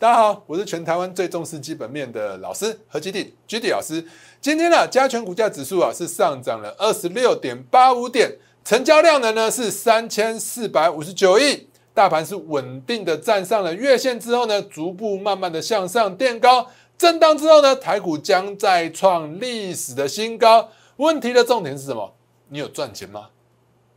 大家好，我是全台湾最重视基本面的老师何基地 G D 老师。今天呢，加权股价指数啊是上涨了二十六点八五点，成交量呢呢是三千四百五十九亿，大盘是稳定的站上了月线之后呢，逐步慢慢的向上垫高，震荡之后呢，台股将再创历史的新高。问题的重点是什么？你有赚钱吗？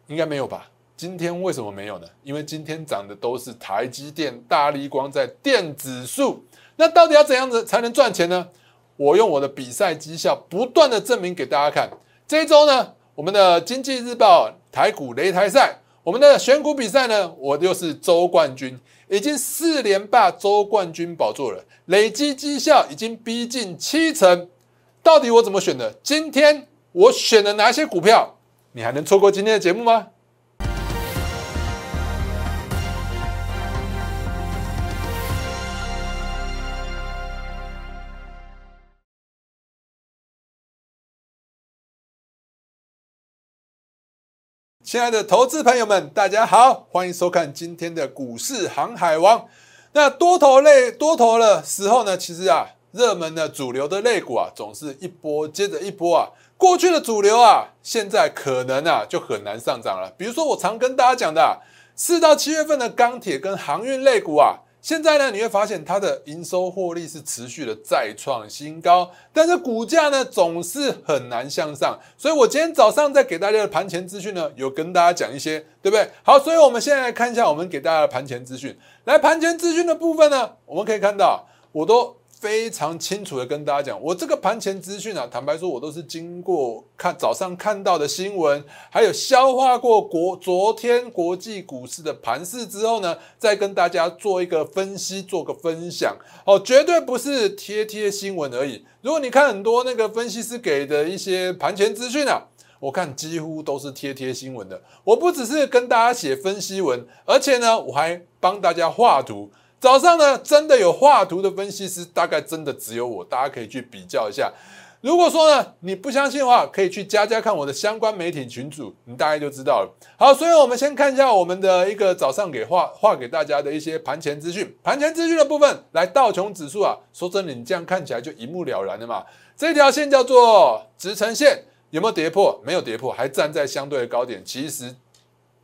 应该没有吧。今天为什么没有呢？因为今天涨的都是台积电、大力光在电子数。那到底要怎样子才能赚钱呢？我用我的比赛绩效不断的证明给大家看。这一周呢，我们的经济日报台股擂台赛，我们的选股比赛呢，我就是周冠军，已经四连霸周冠军宝座了，累积绩效已经逼近七成。到底我怎么选的？今天我选了哪些股票？你还能错过今天的节目吗？亲爱的投资朋友们，大家好，欢迎收看今天的股市航海王。那多头类多头的时候呢，其实啊，热门的主流的类股啊，总是一波接着一波啊。过去的主流啊，现在可能啊就很难上涨了。比如说我常跟大家讲的，四到七月份的钢铁跟航运类股啊。现在呢，你会发现它的营收获利是持续的再创新高，但是股价呢总是很难向上。所以我今天早上在给大家的盘前资讯呢，有跟大家讲一些，对不对？好，所以我们现在来看一下我们给大家的盘前资讯。来，盘前资讯的部分呢，我们可以看到，我都。非常清楚的跟大家讲，我这个盘前资讯啊，坦白说，我都是经过看早上看到的新闻，还有消化过国昨天国际股市的盘势之后呢，再跟大家做一个分析，做个分享。哦，绝对不是贴贴新闻而已。如果你看很多那个分析师给的一些盘前资讯啊，我看几乎都是贴贴新闻的。我不只是跟大家写分析文，而且呢，我还帮大家画图。早上呢，真的有画图的分析师，大概真的只有我，大家可以去比较一下。如果说呢，你不相信的话，可以去加加看我的相关媒体群组，你大概就知道了。好，所以我们先看一下我们的一个早上给画画给大家的一些盘前资讯。盘前资讯的部分，来道琼指数啊，说真的，你这样看起来就一目了然了嘛。这条线叫做支撑线，有没有跌破？没有跌破，还站在相对的高点。其实。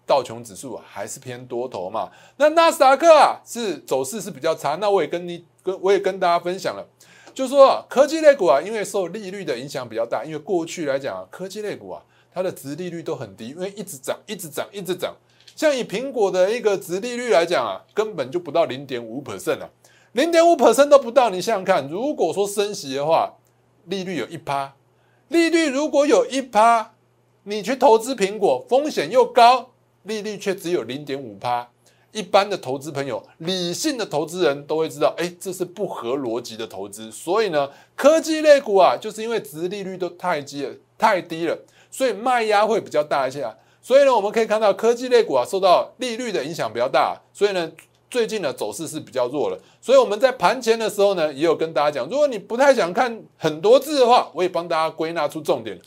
道琼指数还是偏多头嘛？那纳斯达克啊是走势是比较差。那我也跟你跟我也跟大家分享了，就是说科技类股啊，因为受利率的影响比较大。因为过去来讲啊，科技类股啊，它的值利率都很低，因为一直涨，一直涨，一直涨。像以苹果的一个值利率来讲啊，根本就不到零点五 percent 啊，零点五 percent 都不到。你想想看，如果说升息的话，利率有一趴，利率如果有一趴，你去投资苹果，风险又高。利率却只有零点五趴，一般的投资朋友、理性的投资人都会知道，哎，这是不合逻辑的投资。所以呢，科技类股啊，就是因为值利率都太低了、太低了，所以卖压会比较大一些啊。所以呢，我们可以看到科技类股啊，受到利率的影响比较大，所以呢，最近的走势是比较弱了。所以我们在盘前的时候呢，也有跟大家讲，如果你不太想看很多字的话，我也帮大家归纳出重点。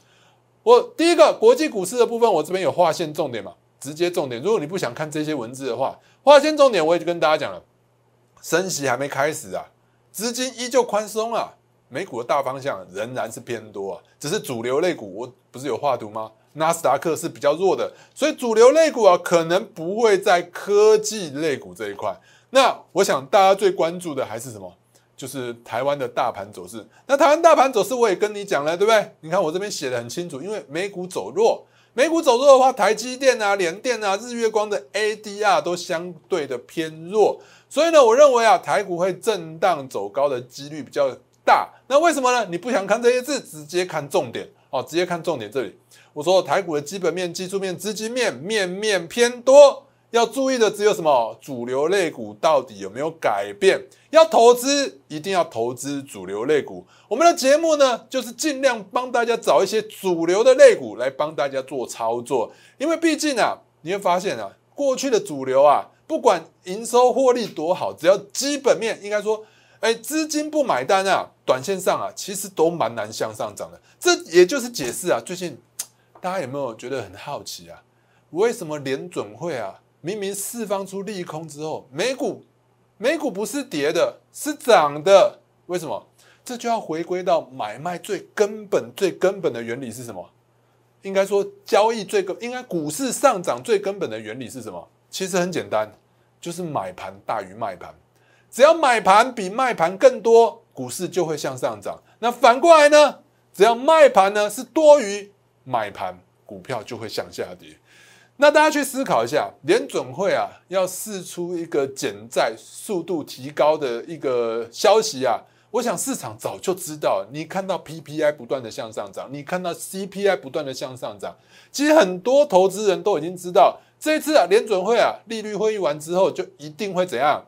我第一个国际股市的部分，我这边有划线重点嘛。直接重点，如果你不想看这些文字的话，划线重点我也就跟大家讲了，升息还没开始啊，资金依旧宽松啊，美股的大方向仍然是偏多啊，只是主流类股我不是有画图吗？纳斯达克是比较弱的，所以主流类股啊可能不会在科技类股这一块。那我想大家最关注的还是什么？就是台湾的大盘走势。那台湾大盘走势我也跟你讲了，对不对？你看我这边写的很清楚，因为美股走弱。美股走弱的话，台积电啊、联电啊、日月光的 ADR 都相对的偏弱，所以呢，我认为啊，台股会震荡走高的几率比较大。那为什么呢？你不想看这些字，直接看重点哦，直接看重点这里。我说台股的基本面、技术面、资金面面面偏多。要注意的只有什么？主流类股到底有没有改变？要投资，一定要投资主流类股。我们的节目呢，就是尽量帮大家找一些主流的类股来帮大家做操作。因为毕竟啊，你会发现啊，过去的主流啊，不管营收获利多好，只要基本面应该说，哎，资金不买单啊，短线上啊，其实都蛮难向上涨的。这也就是解释啊，最近大家有没有觉得很好奇啊？为什么联准会啊？明明释放出利空之后，美股美股不是跌的，是涨的。为什么？这就要回归到买卖最根本、最根本的原理是什么？应该说，交易最根，应该股市上涨最根本的原理是什么？其实很简单，就是买盘大于卖盘。只要买盘比卖盘更多，股市就会向上涨。那反过来呢？只要卖盘呢是多于买盘，股票就会向下跌。那大家去思考一下，联准会啊要试出一个减债速度提高的一个消息啊。我想市场早就知道，你看到 PPI 不断的向上涨，你看到 CPI 不断的向上涨，其实很多投资人都已经知道，这次啊联准会啊利率会议完之后，就一定会怎样，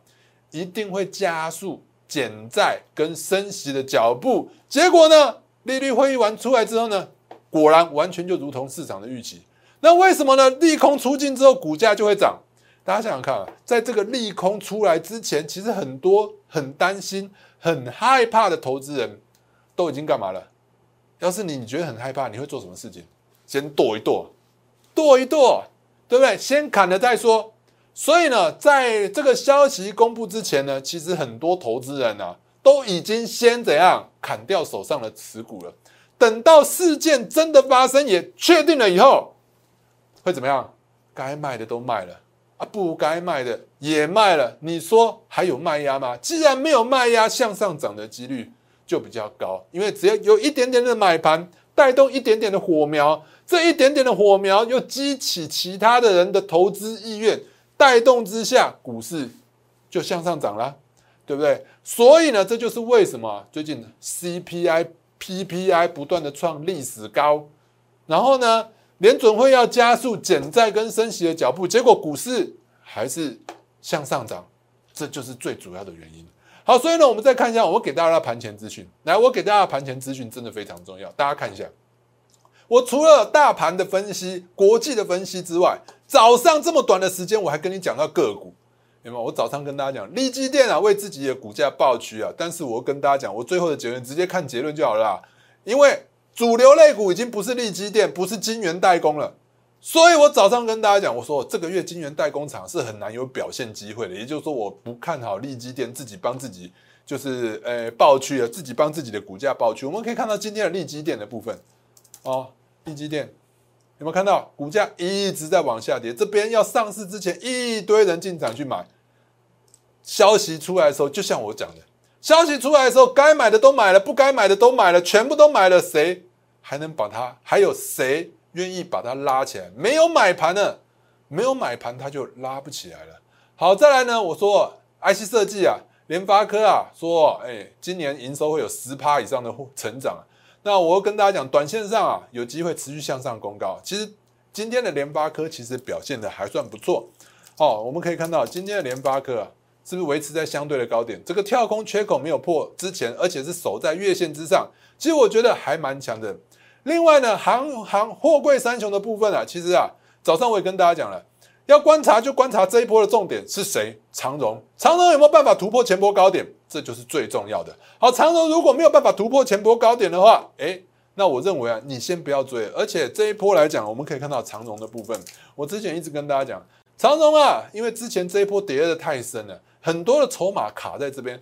一定会加速减债跟升息的脚步。结果呢，利率会议完出来之后呢，果然完全就如同市场的预期。那为什么呢？利空出尽之后，股价就会涨。大家想想看啊，在这个利空出来之前，其实很多很担心。很害怕的投资人都已经干嘛了？要是你你觉得很害怕，你会做什么事情？先躲一躲，躲一躲，对不对？先砍了再说。所以呢，在这个消息公布之前呢，其实很多投资人呢都已经先怎样砍掉手上的持股了。等到事件真的发生也确定了以后，会怎么样？该卖的都卖了啊。不该卖的也卖了，你说还有卖压吗？既然没有卖压，向上涨的几率就比较高，因为只要有一点点的买盘带动一点点的火苗，这一点点的火苗又激起其他的人的投资意愿，带动之下，股市就向上涨了，对不对？所以呢，这就是为什么最近 CPI、PPI 不断的创历史高，然后呢？联准会要加速减债跟升息的脚步，结果股市还是向上涨，这就是最主要的原因。好，所以呢，我们再看一下，我给大家的盘前资讯。来，我给大家盘前资讯真的非常重要，大家看一下。我除了大盘的分析、国际的分析之外，早上这么短的时间，我还跟你讲到个股，有没有？我早上跟大家讲，利基电啊，为自己的股价爆区啊，但是我跟大家讲，我最后的结论直接看结论就好了，因为。主流类股已经不是利基电，不是金圆代工了，所以我早上跟大家讲，我说这个月金圆代工厂是很难有表现机会的，也就是说我不看好利基电自己帮自己就是呃爆区了，自己帮自己的股价爆区。我们可以看到今天的利基电的部分，哦，利基电有没有看到股价一直在往下跌？这边要上市之前一堆人进场去买，消息出来的时候，就像我讲的。消息出来的时候，该买的都买了，不该买的都买了，全部都买了，谁还能把它？还有谁愿意把它拉起来？没有买盘呢，没有买盘，它就拉不起来了。好，再来呢，我说 IC 设计啊，联发科啊，说哎，今年营收会有十趴以上的成长。那我跟大家讲，短线上啊，有机会持续向上攻高。其实今天的联发科其实表现的还算不错。哦，我们可以看到今天的联发科啊。是不是维持在相对的高点？这个跳空缺口没有破之前，而且是守在月线之上，其实我觉得还蛮强的。另外呢，行行货柜三雄的部分啊，其实啊，早上我也跟大家讲了，要观察就观察这一波的重点是谁？长荣，长荣有没有办法突破前波高点？这就是最重要的。好，长荣如果没有办法突破前波高点的话，诶，那我认为啊，你先不要追。而且这一波来讲，我们可以看到长荣的部分，我之前一直跟大家讲，长荣啊，因为之前这一波跌的太深了。很多的筹码卡在这边，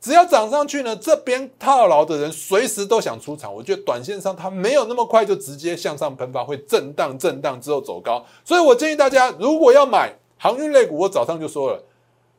只要涨上去呢，这边套牢的人随时都想出场。我觉得短线上它没有那么快就直接向上喷发，会震荡震荡之后走高。所以我建议大家，如果要买航运类股，我早上就说了，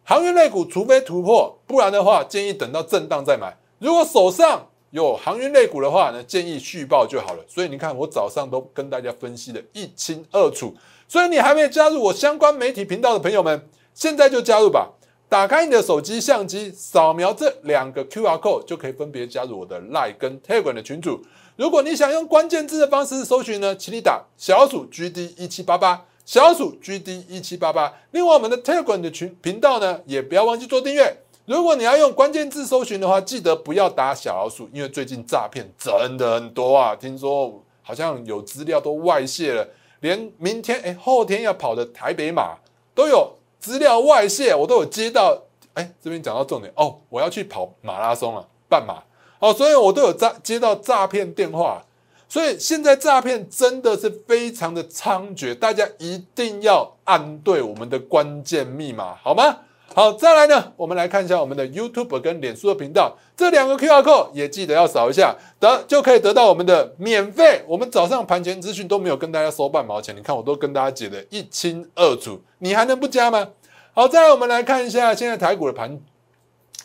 航运类股除非突破，不然的话建议等到震荡再买。如果手上有航运类股的话呢，建议续报就好了。所以你看，我早上都跟大家分析的一清二楚。所以你还没有加入我相关媒体频道的朋友们，现在就加入吧。打开你的手机相机，扫描这两个 Q R code，就可以分别加入我的 Line 跟 Telegram 的群组。如果你想用关键字的方式搜寻呢，请你打小鼠 G D 一七八八，小鼠 G D 一七八八。另外，我们的 Telegram 的群频道呢，也不要忘记做订阅。如果你要用关键字搜寻的话，记得不要打小老鼠，因为最近诈骗真的很多啊。听说好像有资料都外泄了，连明天哎后天要跑的台北马都有。资料外泄，我都有接到。哎，这边讲到重点哦，我要去跑马拉松了，半马哦，所以我都有诈接到诈骗电话。所以现在诈骗真的是非常的猖獗，大家一定要按对我们的关键密码，好吗？好，再来呢，我们来看一下我们的 YouTube 跟脸书的频道，这两个 QR code 也记得要扫一下，得就可以得到我们的免费。我们早上盘前资讯都没有跟大家收半毛钱，你看我都跟大家解的一清二楚，你还能不加吗？好，再来我们来看一下现在台股的盘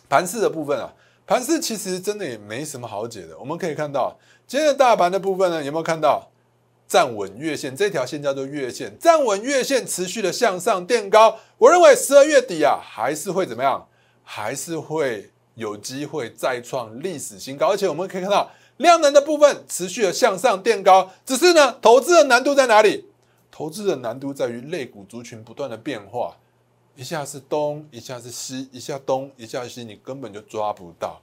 盘势的部分啊，盘势其实真的也没什么好解的。我们可以看到今天的大盘的部分呢，有没有看到？站稳月线，这条线叫做月线，站稳月线，持续的向上垫高。我认为十二月底啊，还是会怎么样？还是会有机会再创历史新高。而且我们可以看到量能的部分持续的向上垫高，只是呢，投资的难度在哪里？投资的难度在于类股族群不断的变化，一下是东，一下是西，一下东，一下西，你根本就抓不到，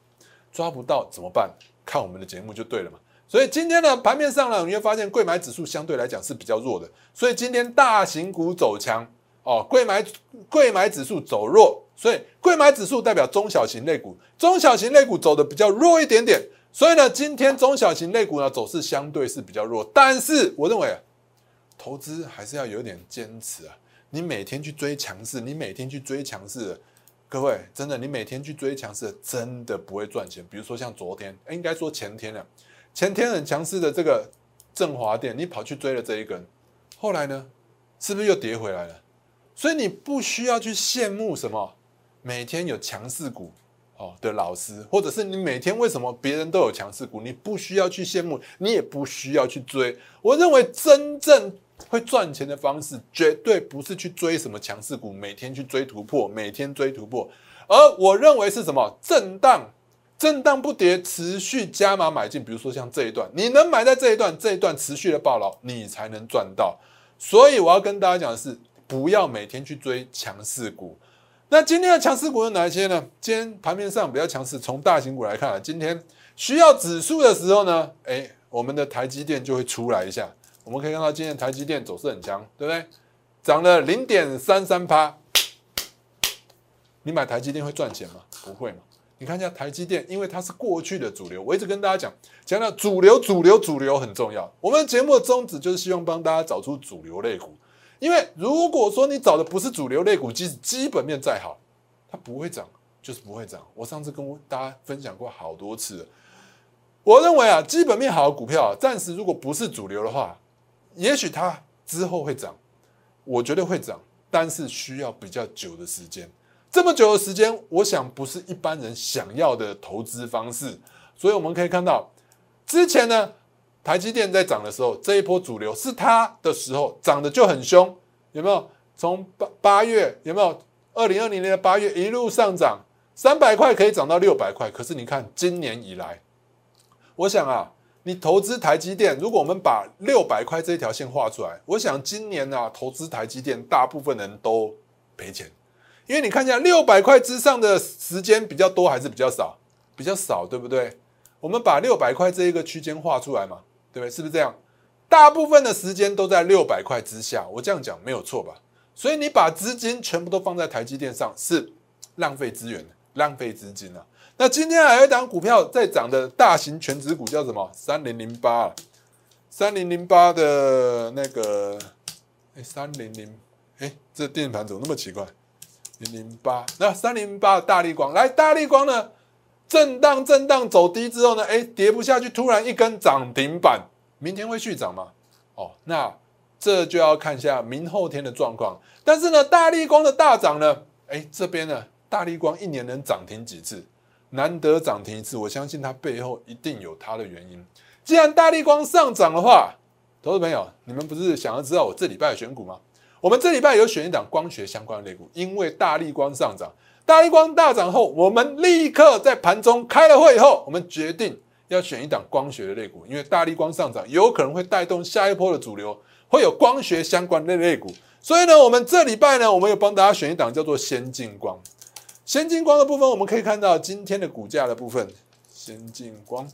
抓不到怎么办？看我们的节目就对了嘛。所以今天的盘面上呢，你会发现贵买指数相对来讲是比较弱的，所以今天大型股走强哦，贵买贵买指数走弱，所以贵买指数代表中小型类股，中小型类股走的比较弱一点点，所以呢，今天中小型类股呢走势相对是比较弱，但是我认为投资还是要有点坚持啊，你每天去追强势，你每天去追强势，各位真的，你每天去追强势，真的不会赚钱。比如说像昨天，应该说前天了。前天很强势的这个振华电，你跑去追了这一根，后来呢，是不是又跌回来了？所以你不需要去羡慕什么每天有强势股哦的老师，或者是你每天为什么别人都有强势股，你不需要去羡慕，你也不需要去追。我认为真正会赚钱的方式，绝对不是去追什么强势股，每天去追突破，每天追突破，而我认为是什么震荡。震荡不跌，持续加码买进。比如说像这一段，你能买在这一段，这一段持续的暴牢，你才能赚到。所以我要跟大家讲的是，不要每天去追强势股。那今天的强势股有哪一些呢？今天盘面上比较强势，从大型股来看啊，今天需要指数的时候呢，哎，我们的台积电就会出来一下。我们可以看到今天台积电走势很强，对不对？涨了零点三三趴。你买台积电会赚钱吗？不会嘛。你看一下台积电，因为它是过去的主流。我一直跟大家讲，讲到主流、主流、主流很重要。我们节目的宗旨就是希望帮大家找出主流类股。因为如果说你找的不是主流类股，即使基本面再好，它不会涨，就是不会涨。我上次跟大家分享过好多次。我认为啊，基本面好的股票，暂时如果不是主流的话，也许它之后会涨，我觉得会涨，但是需要比较久的时间。这么久的时间，我想不是一般人想要的投资方式，所以我们可以看到，之前呢，台积电在涨的时候，这一波主流是它的时候涨得就很凶，有没有？从八八月有没有？二零二零年的八月一路上涨，三百块可以涨到六百块。可是你看今年以来，我想啊，你投资台积电，如果我们把六百块这条线画出来，我想今年啊，投资台积电，大部分人都赔钱。因为你看一下六百块之上的时间比较多还是比较少？比较少，对不对？我们把六百块这一个区间画出来嘛，对不对？是不是这样？大部分的时间都在六百块之下，我这样讲没有错吧？所以你把资金全部都放在台积电上是浪费资源、浪费资金啊。那今天还有一档股票在涨的大型全值股叫什么？三零零八，三零零八的那个，哎，三零零，哎，这电盘怎么那么奇怪？零零八，那三零八的大力光来，大力光呢，震荡震荡走低之后呢，哎，跌不下去，突然一根涨停板，明天会续涨吗？哦，那这就要看一下明后天的状况。但是呢，大力光的大涨呢，哎，这边呢，大力光一年能涨停几次？难得涨停一次，我相信它背后一定有它的原因。既然大力光上涨的话，投资朋友，你们不是想要知道我这礼拜的选股吗？我们这礼拜有选一档光学相关的类股，因为大力光上涨，大力光大涨后，我们立刻在盘中开了会以后，我们决定要选一档光学的类股，因为大力光上涨有可能会带动下一波的主流，会有光学相关的类股，所以呢，我们这礼拜呢，我们有帮大家选一档叫做先进光，先进光的部分，我们可以看到今天的股价的部分，先进光，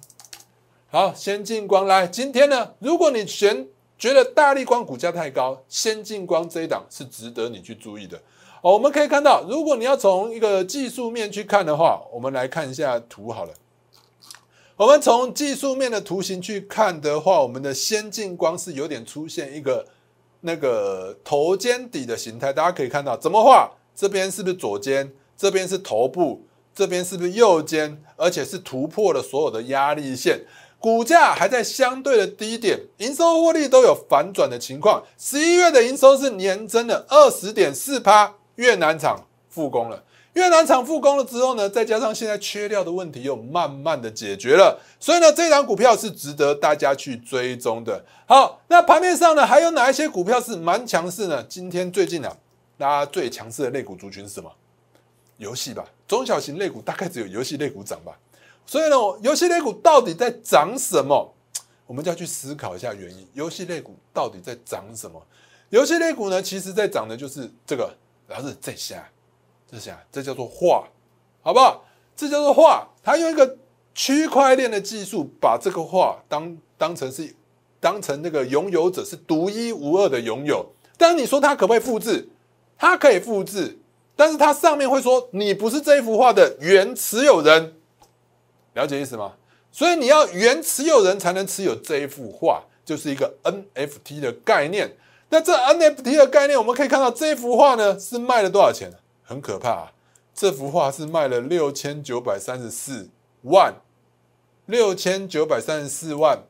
好，先进光来，今天呢，如果你选。觉得大力光股价太高，先进光这一档是值得你去注意的。哦，我们可以看到，如果你要从一个技术面去看的话，我们来看一下图好了。我们从技术面的图形去看的话，我们的先进光是有点出现一个那个头肩底的形态，大家可以看到怎么画？这边是不是左肩？这边是头部，这边是不是右肩？而且是突破了所有的压力线，股价还在相对的低点，营收获利都有反转的情况。十一月的营收是年增了二十点四趴，越南厂复工了。越南厂复工了之后呢，再加上现在缺料的问题又慢慢的解决了，所以呢，这档股票是值得大家去追踪的。好，那盘面上呢，还有哪一些股票是蛮强势呢？今天最近啊，大家最强势的类股族群是什么？游戏吧，中小型类股大概只有游戏类股涨吧。所以呢，游戏类股到底在涨什么？我们就要去思考一下原因。游戏类股到底在涨什么？游戏类股呢，其实在涨的就是这个，然后是这下。这下，这叫做画，好不好？这叫做画。它用一个区块链的技术，把这个画当当成是当成那个拥有者是独一无二的拥有。当你说它可不可以复制？它可以复制，但是它上面会说你不是这一幅画的原持有人。了解意思吗？所以你要原持有人才能持有这一幅画，就是一个 NFT 的概念。那这 NFT 的概念，我们可以看到这幅画呢是卖了多少钱？很可怕，啊这幅画是卖了六千九百三十四万，六千九百三十四万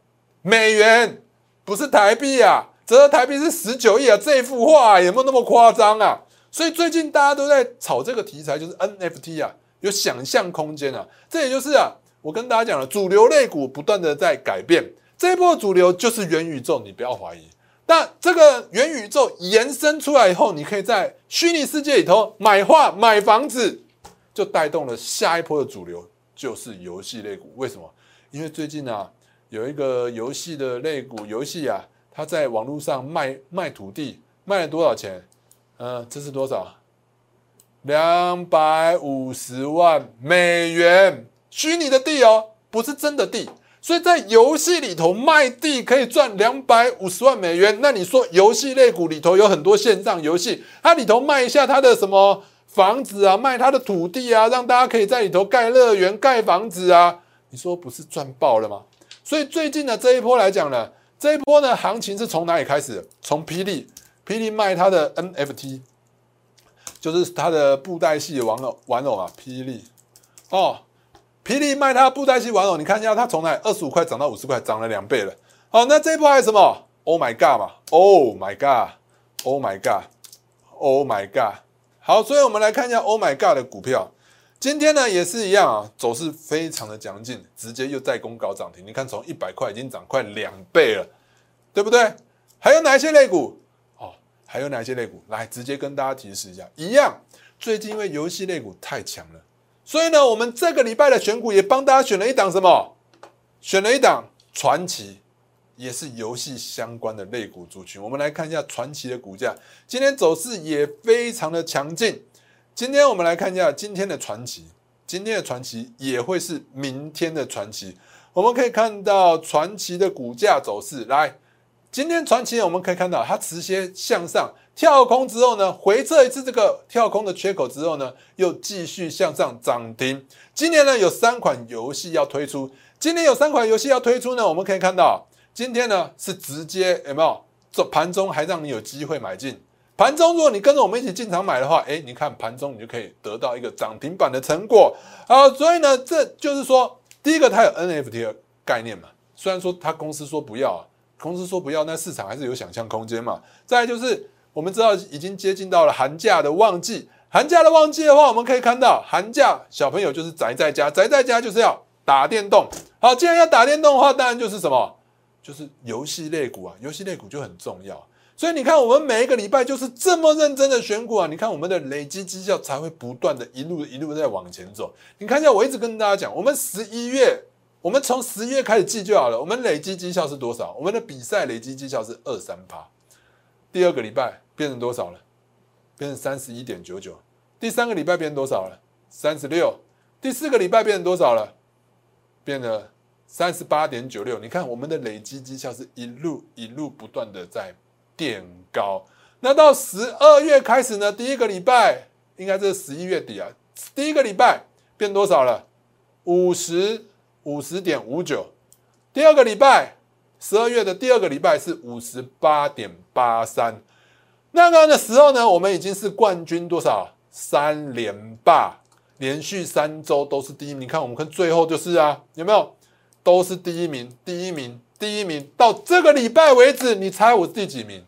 美元，不是台币啊，折合台币是十九亿啊！这幅画有没有那么夸张啊？所以最近大家都在炒这个题材，就是 NFT 啊，有想象空间啊。这也就是啊，我跟大家讲了，主流类股不断的在改变，这一波主流就是元宇宙，你不要怀疑。那这个元宇宙延伸出来以后，你可以在虚拟世界里头买画、买房子，就带动了下一波的主流，就是游戏类股。为什么？因为最近啊，有一个游戏的类股，游戏啊，它在网络上卖卖土地，卖了多少钱？嗯，这是多少？两百五十万美元，虚拟的地哦，不是真的地。所以在游戏里头卖地可以赚两百五十万美元，那你说游戏类股里头有很多线上游戏，它里头卖一下它的什么房子啊，卖它的土地啊，让大家可以在里头盖乐园、盖房子啊，你说不是赚爆了吗？所以最近的这一波来讲呢，这一波呢行情是从哪里开始？从霹雳，霹雳卖它的 NFT，就是它的布袋戏玩偶玩偶啊，霹雳哦。霹雳卖它布袋戏玩偶，你看一下，它从哪二十五块涨到五十块，涨了两倍了。好，那这一波还有什么？Oh my god 嘛，Oh my god，Oh my god，Oh my god。好，所以我们来看一下 Oh my god 的股票，今天呢也是一样啊，走势非常的强劲，直接又再攻高涨停。你看从一百块已经涨快两倍了，对不对？还有哪一些类股？哦，还有哪一些类股？来，直接跟大家提示一下，一样，最近因为游戏类股太强了。所以呢，我们这个礼拜的选股也帮大家选了一档什么？选了一档传奇，也是游戏相关的类股族群。我们来看一下传奇的股价，今天走势也非常的强劲。今天我们来看一下今天的传奇，今天的传奇也会是明天的传奇。我们可以看到传奇的股价走势，来，今天传奇我们可以看到它直接向上。跳空之后呢，回撤一次这个跳空的缺口之后呢，又继续向上涨停。今年呢有三款游戏要推出，今年有三款游戏要推出呢，我们可以看到今天呢是直接有没有？这盘中还让你有机会买进。盘中如果你跟着我们一起进场买的话，哎，你看盘中你就可以得到一个涨停板的成果。好，所以呢，这就是说，第一个它有 NFT 的概念嘛，虽然说它公司说不要，啊公司说不要，那市场还是有想象空间嘛。再就是。我们知道已经接近到了寒假的旺季，寒假的旺季的话，我们可以看到寒假小朋友就是宅在家，宅在家就是要打电动。好，既然要打电动的话，当然就是什么，就是游戏类股啊，游戏类股就很重要。所以你看，我们每一个礼拜就是这么认真的选股啊，你看我们的累积绩效才会不断的一路一路在往前走。你看一下，我一直跟大家讲，我们十一月，我们从十月开始记就好了，我们累积绩效是多少？我们的比赛累积绩效是二三趴。第二个礼拜变成多少了？变成三十一点九九。第三个礼拜变成多少了？三十六。第四个礼拜变成多少了？变了三十八点九六。你看我们的累积绩效是一路一路不断的在垫高。那到十二月开始呢？第一个礼拜应该是十一月底啊。第一个礼拜变多少了？五十五十点五九。第二个礼拜。十二月的第二个礼拜是五十八点八三，那个的时候呢，我们已经是冠军多少三连霸，连续三周都是第一名。你看，我们看最后就是啊，有没有？都是第一名，第一名，第一名。到这个礼拜为止，你猜我第几名？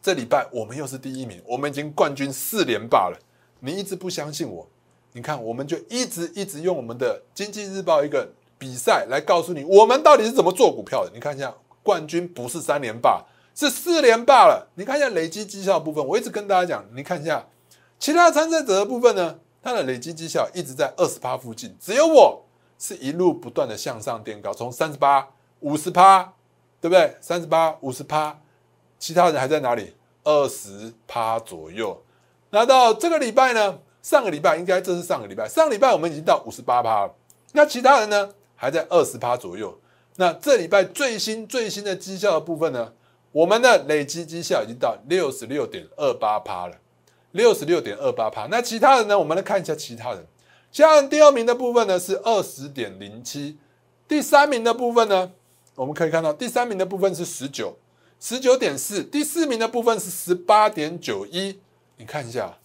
这礼拜我们又是第一名，我们已经冠军四连霸了。你一直不相信我，你看，我们就一直一直用我们的经济日报一个比赛来告诉你，我们到底是怎么做股票的。你看一下，冠军不是三连霸，是四连霸了。你看一下累积绩效部分，我一直跟大家讲，你看一下其他参赛者的部分呢，它的累积绩效一直在二十趴附近，只有我是一路不断的向上垫高，从三十八、五十趴，对不对？三十八、五十趴。其他人还在哪里？二十趴左右。那到这个礼拜呢？上个礼拜应该这是上个礼拜，上个礼拜我们已经到五十八趴了。那其他人呢？还在二十趴左右。那这礼拜最新最新的绩效的部分呢？我们的累积绩效已经到六十六点二八趴了，六十六点二八趴。那其他人呢？我们来看一下其他人。其他人第二名的部分呢是二十点零七，第三名的部分呢，我们可以看到第三名的部分是十九。十九点四，第四名的部分是十八点九一，你看一下，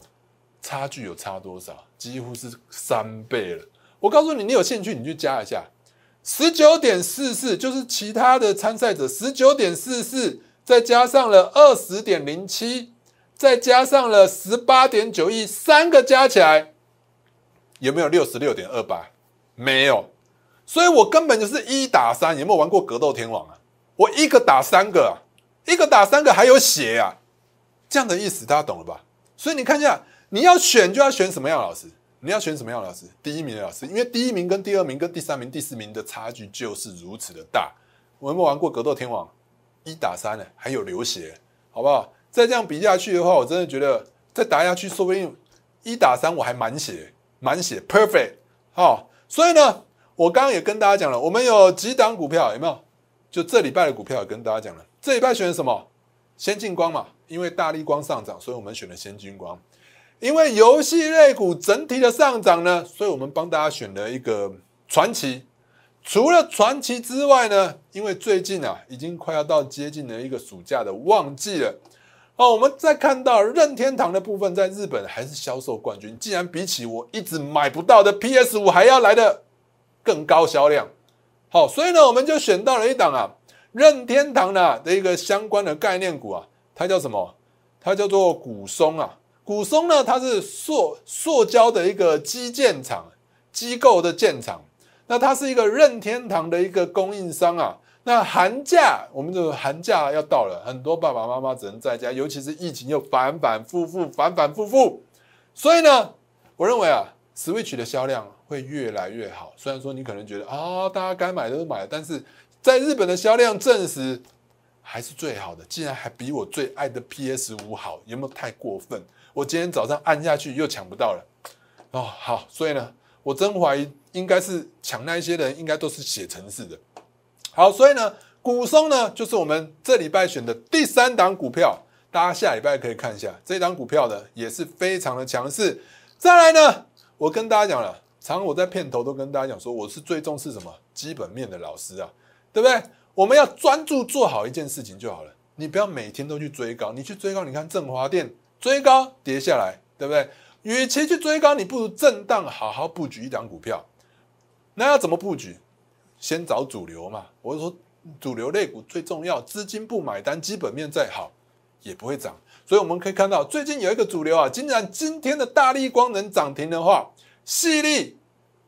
差距有差多少？几乎是三倍了。我告诉你，你有兴趣你去加一下，十九点四四就是其他的参赛者十九点四四，再加上了二十点零七，再加上了十八点九亿，三个加起来有没有六十六点二八？没有，所以我根本就是一打三。有没有玩过格斗天王啊？我一个打三个啊！一个打三个还有血啊，这样的意思大家懂了吧？所以你看一下，你要选就要选什么样的老师？你要选什么样的老师？第一名的老师，因为第一名跟第二名跟第三名、第四名的差距就是如此的大。我有没有玩过格斗天王？一打三呢，还有流血，好不好？再这样比下去的话，我真的觉得再打下去，说不定一打三我还满血，满血 perfect。好，所以呢，我刚刚也跟大家讲了，我们有几档股票，有没有？就这礼拜的股票也跟大家讲了。这礼拜选什么？先进光嘛，因为大力光上涨，所以我们选了先进光。因为游戏类股整体的上涨呢，所以我们帮大家选了一个传奇。除了传奇之外呢，因为最近啊，已经快要到接近了一个暑假的旺季了。哦，我们再看到任天堂的部分，在日本还是销售冠军，竟然比起我一直买不到的 PS 五还要来的更高销量。好，所以呢，我们就选到了一档啊。任天堂的的一个相关的概念股啊，它叫什么？它叫做古松啊。古松呢，它是塑塑胶的一个基建厂机构的建厂。那它是一个任天堂的一个供应商啊。那寒假，我们的寒假要到了，很多爸爸妈妈只能在家，尤其是疫情又反反复复，反反复复。所以呢，我认为啊，Switch 的销量会越来越好。虽然说你可能觉得啊，大家该买的都买了，但是。在日本的销量证实还是最好的，竟然还比我最爱的 PS 五好，有没有太过分？我今天早上按下去又抢不到了哦。好，所以呢，我真怀疑应该是抢那一些人，应该都是写程式的。好，所以呢，股松呢就是我们这礼拜选的第三档股票，大家下礼拜可以看一下这档股票呢也是非常的强势。再来呢，我跟大家讲了，常我在片头都跟大家讲说，我是最重视什么基本面的老师啊。对不对？我们要专注做好一件事情就好了。你不要每天都去追高，你去追高，你看振华电追高跌下来，对不对？与其去追高，你不如震荡好好布局一档股票。那要怎么布局？先找主流嘛。我说主流类股最重要，资金不买单，基本面再好也不会涨。所以我们可以看到，最近有一个主流啊，既然今天的大力光能涨停的话，细力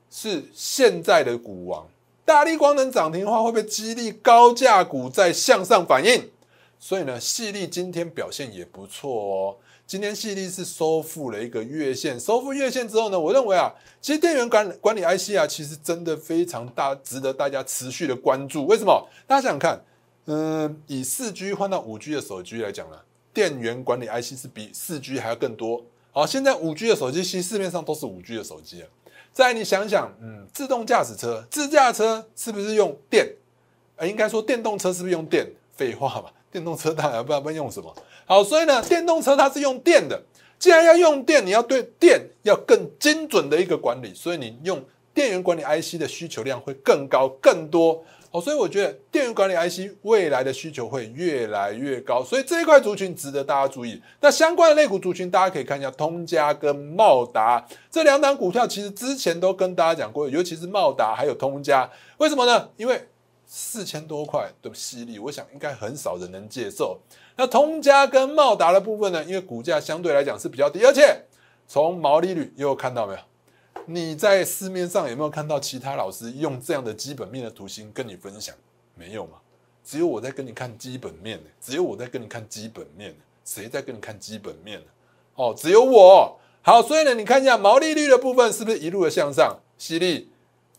是现在的股王。大力光能涨停的话，会不会激励高价股在向上反应？所以呢，细力今天表现也不错哦。今天细力是收复了一个月线，收复月线之后呢，我认为啊，其实电源管管理 IC 啊，其实真的非常大，值得大家持续的关注。为什么？大家想想看，嗯，以四 G 换到五 G 的手机来讲呢，电源管理 IC 是比四 G 还要更多。好，现在五 G 的手机，其实市面上都是五 G 的手机啊。再你想想，嗯，自动驾驶车、自驾车是不是用电？呃，应该说电动车是不是用电？废话嘛，电动车当然不知道用什么。好，所以呢，电动车它是用电的。既然要用电，你要对电要更精准的一个管理，所以你用电源管理 IC 的需求量会更高、更多。哦，所以我觉得电源管理 IC 未来的需求会越来越高，所以这一块族群值得大家注意。那相关的类股族群，大家可以看一下通家跟茂达这两档股票，其实之前都跟大家讲过，尤其是茂达还有通家，为什么呢？因为四千多块的犀利，我想应该很少人能接受。那通家跟茂达的部分呢，因为股价相对来讲是比较低，而且从毛利率又看到没有？你在市面上有没有看到其他老师用这样的基本面的图形跟你分享？没有吗？只有我在跟你看基本面呢，只有我在跟你看基本面谁在跟你看基本面呢？哦，只有我。好，所以呢，你看一下毛利率的部分是不是一路的向上？犀利、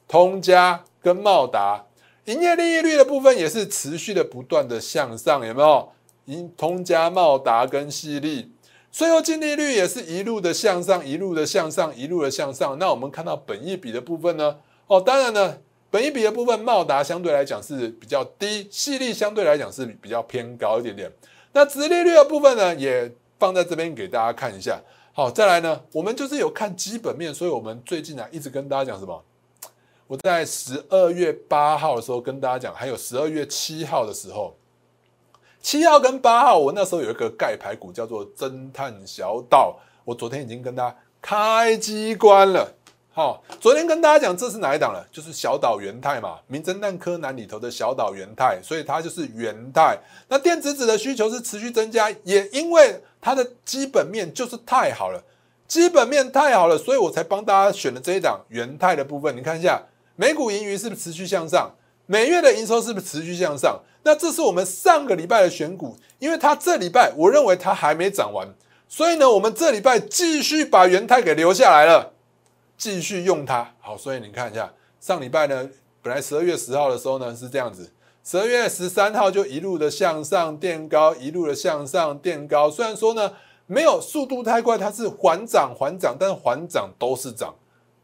通家跟茂达，营业利率的部分也是持续的不断的向上，有没有？通通家、茂达跟犀利。税后净利率也是一路的向上，一路的向上，一路的向上。那我们看到本益比的部分呢？哦，当然呢，本益比的部分，茂达相对来讲是比较低，细粒相对来讲是比较偏高一点点。那殖利率的部分呢，也放在这边给大家看一下。好，再来呢，我们就是有看基本面，所以我们最近啊一直跟大家讲什么？我在十二月八号的时候跟大家讲，还有十二月七号的时候。七号跟八号，我那时候有一个盖牌股叫做侦探小岛，我昨天已经跟大家开机关了。好，昨天跟大家讲这是哪一档了？就是小岛元泰嘛，名侦探柯南里头的小岛元泰，所以它就是元泰。那电子纸的需求是持续增加，也因为它的基本面就是太好了，基本面太好了，所以我才帮大家选了这一档元泰的部分。你看一下，每股盈余是不是持续向上？每月的营收是不是持续向上？那这是我们上个礼拜的选股，因为它这礼拜我认为它还没涨完，所以呢，我们这礼拜继续把元泰给留下来了，继续用它。好，所以你看一下，上礼拜呢，本来十二月十号的时候呢是这样子，十二月十三号就一路的向上垫高，一路的向上垫高。虽然说呢没有速度太快，它是缓涨缓涨，但是缓涨都是涨，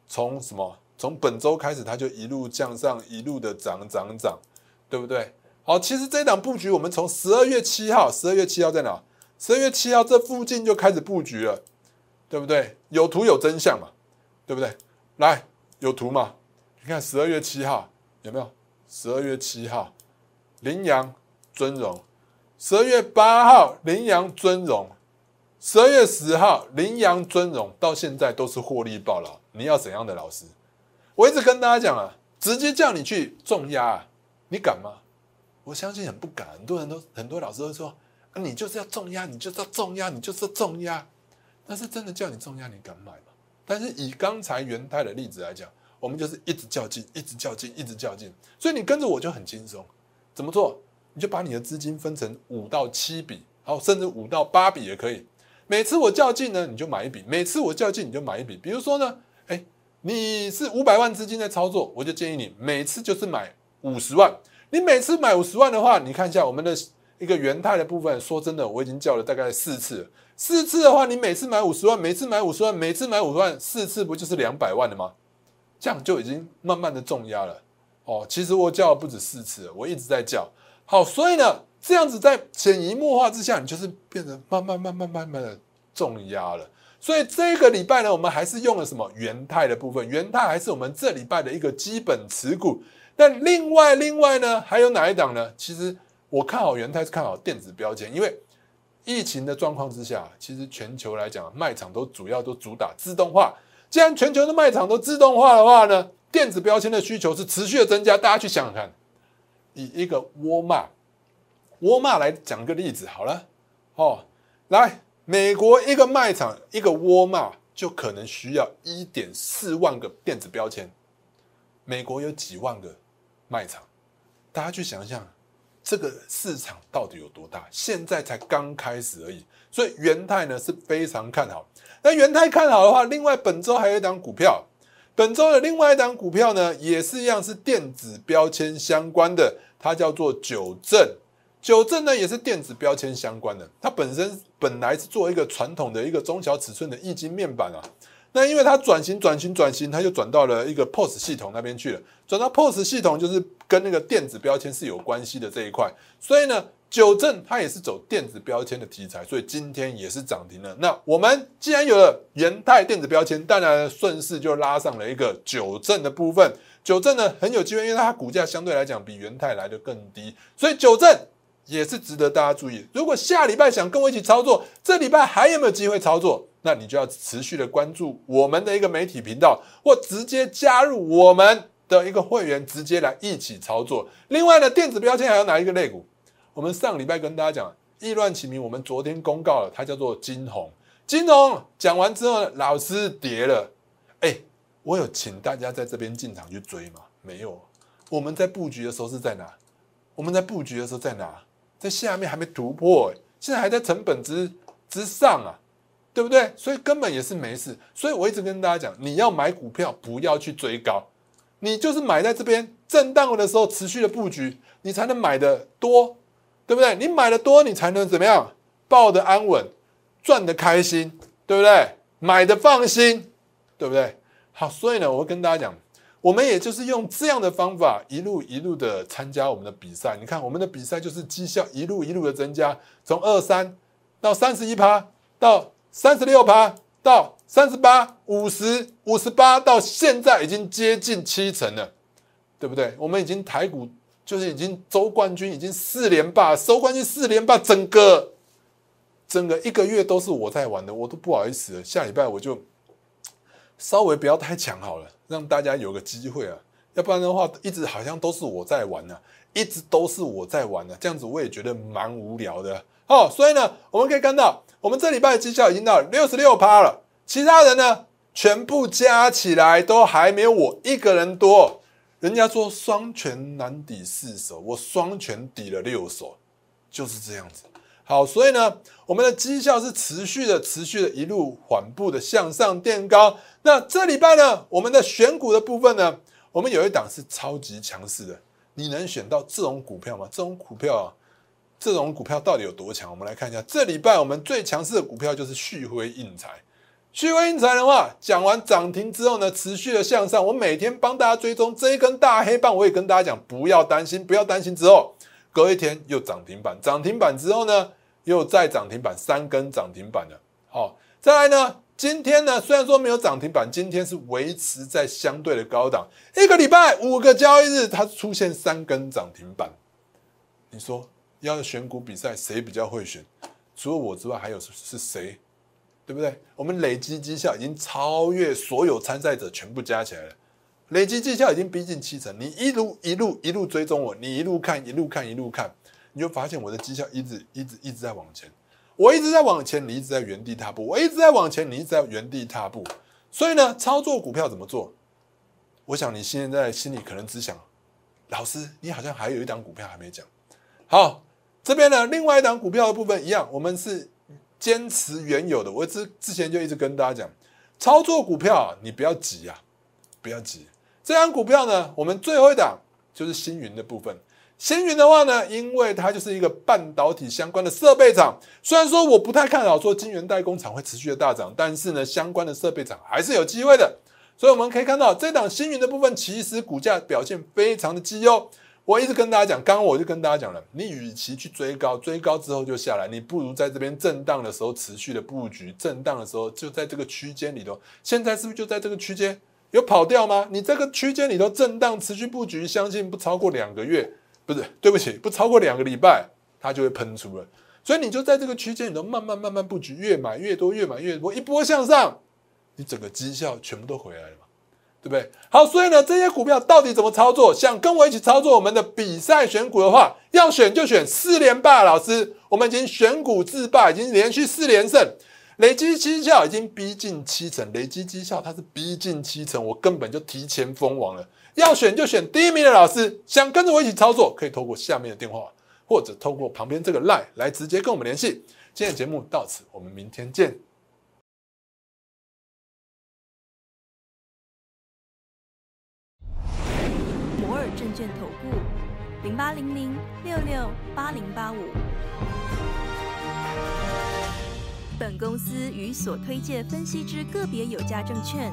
从什么？从本周开始，它就一路向上，一路的涨涨涨，对不对？好，其实这档布局，我们从十二月七号，十二月七号在哪？十二月七号这附近就开始布局了，对不对？有图有真相嘛，对不对？来，有图嘛？你看十二月七号有没有？十二月七号，羚羊尊荣；十二月八号，羚羊尊荣；十二月十号，羚羊尊荣，到现在都是获利爆了。你要怎样的老师？我一直跟大家讲啊，直接叫你去重压，你敢吗？我相信很不敢，很多人都很多老师都说，你就是要重压，你就是要重压，你就是要重压。但是真的叫你重压，你敢买吗？但是以刚才元泰的例子来讲，我们就是一直较劲，一直较劲，一直较劲。所以你跟着我就很轻松。怎么做？你就把你的资金分成五到七笔，好，甚至五到八笔也可以。每次我较劲呢，你就买一笔；每次我较劲，你就买一笔。比如说呢，你是五百万资金在操作，我就建议你每次就是买五十万。你每次买五十万的话，你看一下我们的一个元泰的部分。说真的，我已经叫了大概四次，四次的话，你每次买五十万，每次买五十万，每次买五十万，四次不就是两百万了吗？这样就已经慢慢的重压了。哦，其实我叫了不止四次，我一直在叫。好，所以呢，这样子在潜移默化之下，你就是变得慢慢慢慢慢慢的重压了。所以这个礼拜呢，我们还是用了什么元泰的部分？元泰还是我们这礼拜的一个基本持股。但另外另外呢，还有哪一档呢？其实我看好元泰是看好电子标签，因为疫情的状况之下，其实全球来讲卖场都主要都主打自动化。既然全球的卖场都自动化的话呢，电子标签的需求是持续的增加。大家去想想看，以一个沃尔玛，沃尔玛来讲个例子好了，哦，来。美国一个卖场，一个沃尔玛就可能需要一点四万个电子标签。美国有几万个卖场，大家去想想，这个市场到底有多大？现在才刚开始而已。所以元泰呢是非常看好。那元泰看好的话，另外本周还有一档股票，本周的另外一档股票呢也是一样是电子标签相关的，它叫做九正。九正呢也是电子标签相关的，它本身本来是做一个传统的一个中小尺寸的液晶面板啊，那因为它转型转型转型，它就转到了一个 POS 系统那边去了，转到 POS 系统就是跟那个电子标签是有关系的这一块，所以呢，九正它也是走电子标签的题材，所以今天也是涨停了。那我们既然有了元泰电子标签，当然顺势就拉上了一个九正的部分。九正呢很有机会，因为它股价相对来讲比元泰来的更低，所以九正也是值得大家注意。如果下礼拜想跟我一起操作，这礼拜还有没有机会操作？那你就要持续的关注我们的一个媒体频道，或直接加入我们的一个会员，直接来一起操作。另外呢，电子标签还有哪一个类股？我们上礼拜跟大家讲，意乱其名，我们昨天公告了，它叫做金红。金红讲完之后，老师跌了。哎，我有请大家在这边进场去追吗？没有。我们在布局的时候是在哪？我们在布局的时候在哪？在下面还没突破，现在还在成本之之上啊，对不对？所以根本也是没事。所以我一直跟大家讲，你要买股票不要去追高，你就是买在这边震荡的时候持续的布局，你才能买的多，对不对？你买的多，你才能怎么样？抱的安稳，赚的开心，对不对？买的放心。对不对？好，所以呢，我会跟大家讲，我们也就是用这样的方法，一路一路的参加我们的比赛。你看，我们的比赛就是绩效一路一路的增加，从二三到三十一趴，到三十六趴，到三十八、五十五十八，到现在已经接近七成了，对不对？我们已经台股就是已经周冠军，已经四连霸，收冠军四连霸，整个整个一个月都是我在玩的，我都不好意思了。下礼拜我就。稍微不要太强好了，让大家有个机会啊，要不然的话，一直好像都是我在玩呢，一直都是我在玩呢，这样子我也觉得蛮无聊的。好，所以呢，我们可以看到，我们这礼拜的绩效已经到六十六趴了，其他人呢，全部加起来都还没有我一个人多。人家说双拳难抵四手，我双拳抵了六手，就是这样子。好，所以呢，我们的绩效是持续的、持续的，一路缓步的向上垫高。那这礼拜呢，我们的选股的部分呢，我们有一档是超级强势的。你能选到这种股票吗？这种股票啊，这种股票到底有多强？我们来看一下，这礼拜我们最强势的股票就是旭辉印材。旭辉印材的话，讲完涨停之后呢，持续的向上。我每天帮大家追踪这一根大黑棒，我也跟大家讲，不要担心，不要担心。之后隔一天又涨停板，涨停板之后呢？又再涨停板三根涨停板了，好，再来呢？今天呢？虽然说没有涨停板，今天是维持在相对的高档。一个礼拜五个交易日，它出现三根涨停板。你说要选股比赛，谁比较会选？除了我之外，还有是谁？对不对？我们累积绩效已经超越所有参赛者全部加起来了，累积绩效已经逼近七成。你一路一路一路追踪我，你一路看一路看一路看。你就发现我的绩效一直一直一直在往前，我一直在往前，你一直在原地踏步，我一直在往前，你一直在原地踏步。所以呢，操作股票怎么做？我想你现在心里可能只想，老师，你好像还有一档股票还没讲。好，这边呢，另外一档股票的部分一样，我们是坚持原有的。我之之前就一直跟大家讲，操作股票你不要急啊，不要急。这档股票呢，我们最后一档就是星云的部分。星云的话呢，因为它就是一个半导体相关的设备厂，虽然说我不太看好说晶圆代工厂会持续的大涨，但是呢，相关的设备厂还是有机会的。所以我们可以看到，这档星云的部分其实股价表现非常的绩优。我一直跟大家讲，刚刚我就跟大家讲了，你与其去追高，追高之后就下来，你不如在这边震荡的时候持续的布局，震荡的时候就在这个区间里头。现在是不是就在这个区间有跑掉吗？你这个区间里头震荡持续布局，相信不超过两个月。不是，对不起，不超过两个礼拜，它就会喷出了。所以你就在这个区间里头慢慢慢慢布局，越买越多，越买越多，一波向上，你整个绩效全部都回来了嘛，对不对？好，所以呢，这些股票到底怎么操作？想跟我一起操作我们的比赛选股的话，要选就选四连霸老师。我们已经选股自霸，已经连续四连胜，累积绩效已经逼近七成，累积绩效它是逼近七成，我根本就提前封王了。要选就选第一名的老师，想跟着我一起操作，可以透过下面的电话，或者透过旁边这个 line 来直接跟我们联系。今天的节目到此，我们明天见。摩尔证券投顾零八零零六六八零八五。本公司与所推介分析之个别有价证券